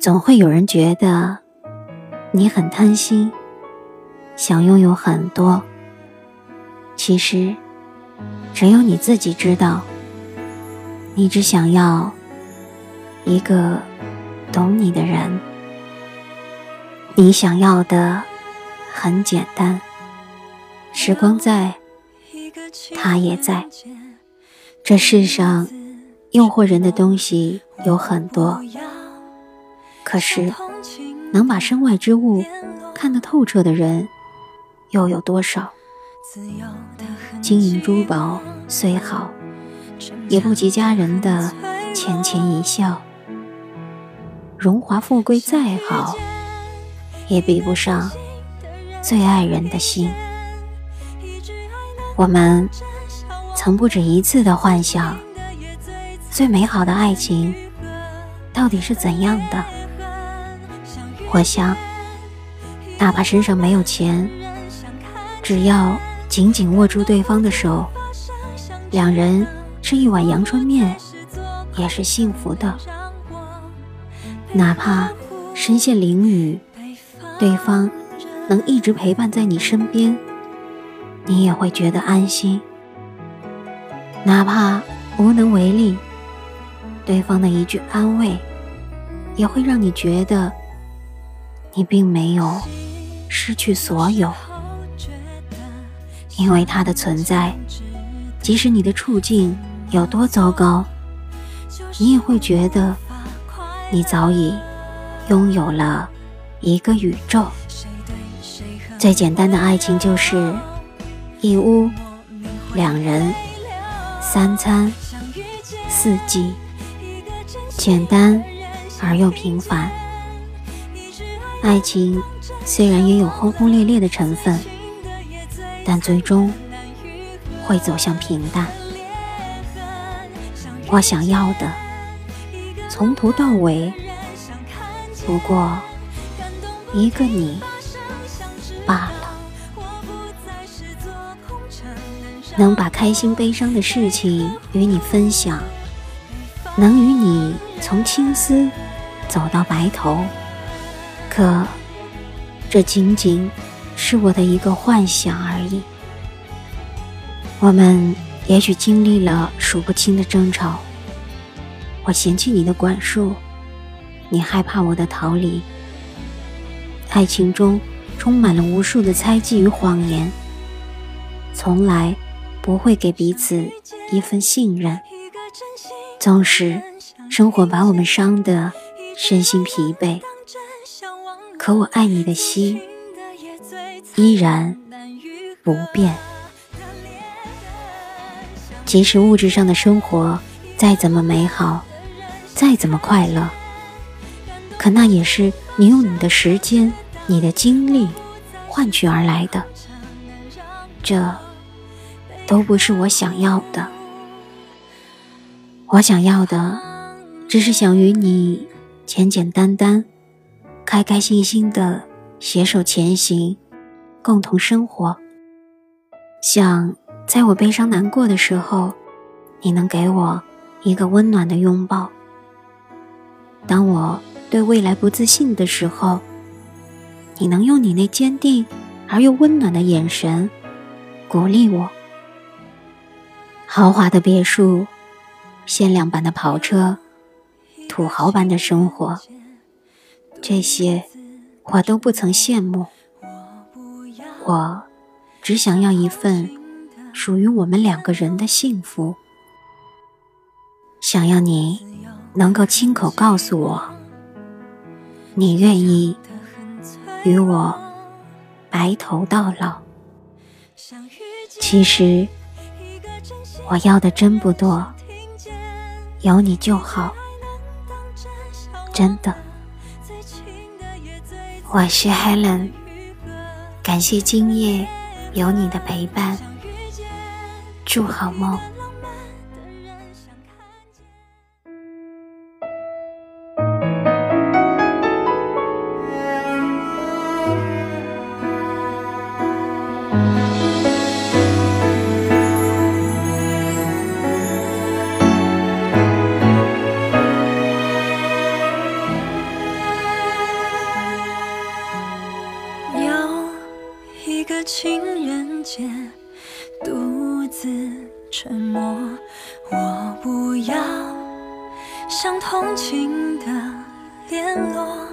总会有人觉得你很贪心，想拥有很多。其实，只有你自己知道，你只想要一个懂你的人。你想要的很简单，时光在，他也在。这世上诱惑人的东西有很多，可是能把身外之物看得透彻的人又有多少？金银珠宝虽好，也不及家人的浅浅一笑；荣华富贵再好，也比不上最爱人的心。我们。曾不止一次的幻想，最美好的爱情到底是怎样的？我想，哪怕身上没有钱，只要紧紧握住对方的手，两人吃一碗阳春面也是幸福的。哪怕身陷囹圄，对方能一直陪伴在你身边，你也会觉得安心。哪怕无能为力，对方的一句安慰，也会让你觉得你并没有失去所有。因为他的存在，即使你的处境有多糟糕，你也会觉得你早已拥有了一个宇宙。最简单的爱情就是一屋两人。三餐四季，简单而又平凡。爱情虽然也有轰轰烈烈的成分，但最终会走向平淡。我想要的，从头到尾，不过一个你罢了。能把开心悲伤的事情与你分享，能与你从青丝走到白头，可这仅仅是我的一个幻想而已。我们也许经历了数不清的争吵，我嫌弃你的管束，你害怕我的逃离。爱情中充满了无数的猜忌与谎言，从来。不会给彼此一份信任，纵使生活把我们伤得身心疲惫，可我爱你的心依然不变。即使物质上的生活再怎么美好，再怎么快乐，可那也是你用你的时间、你的精力换取而来的。这。都不是我想要的，我想要的，只是想与你简简单单、开开心心的携手前行，共同生活。想在我悲伤难过的时候，你能给我一个温暖的拥抱；当我对未来不自信的时候，你能用你那坚定而又温暖的眼神鼓励我。豪华的别墅，限量版的跑车，土豪般的生活，这些我都不曾羡慕。我只想要一份属于我们两个人的幸福。想要你能够亲口告诉我，你愿意与我白头到老。其实。我要的真不多，有你就好，真的。我是 Helen，感谢今夜有你的陪伴，祝好梦。情人节独自沉默，我不要像同情的联络，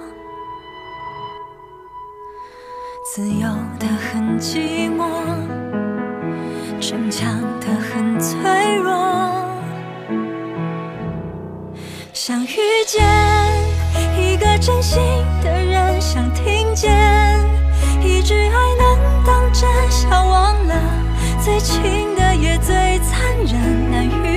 自由的很寂寞，逞强的很脆弱。想遇见一个真心。最亲的也最残忍难遇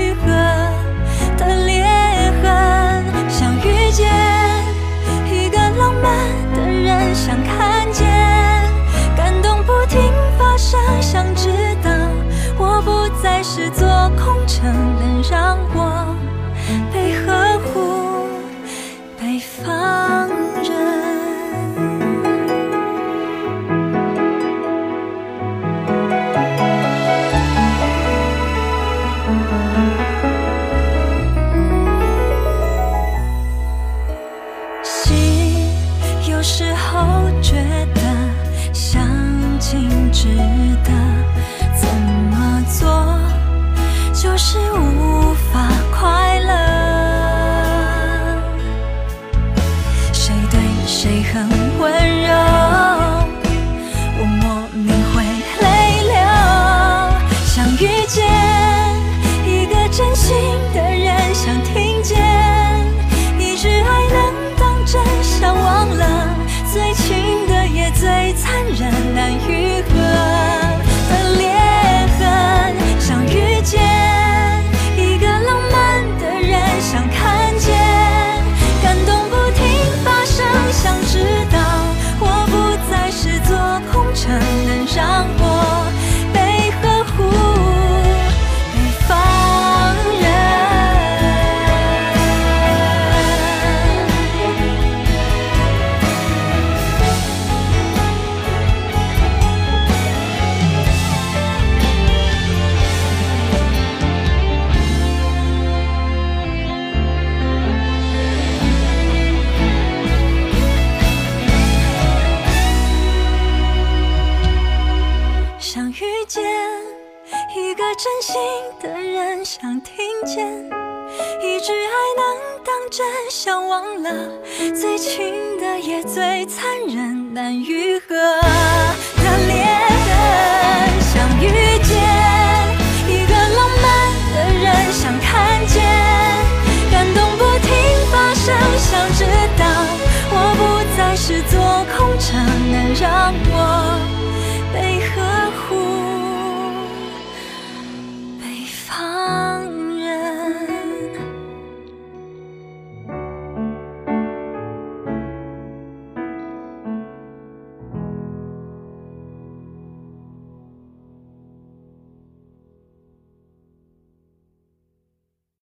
心的人想听见一句爱能当真想忘了最亲的也最残忍难愈合。的脸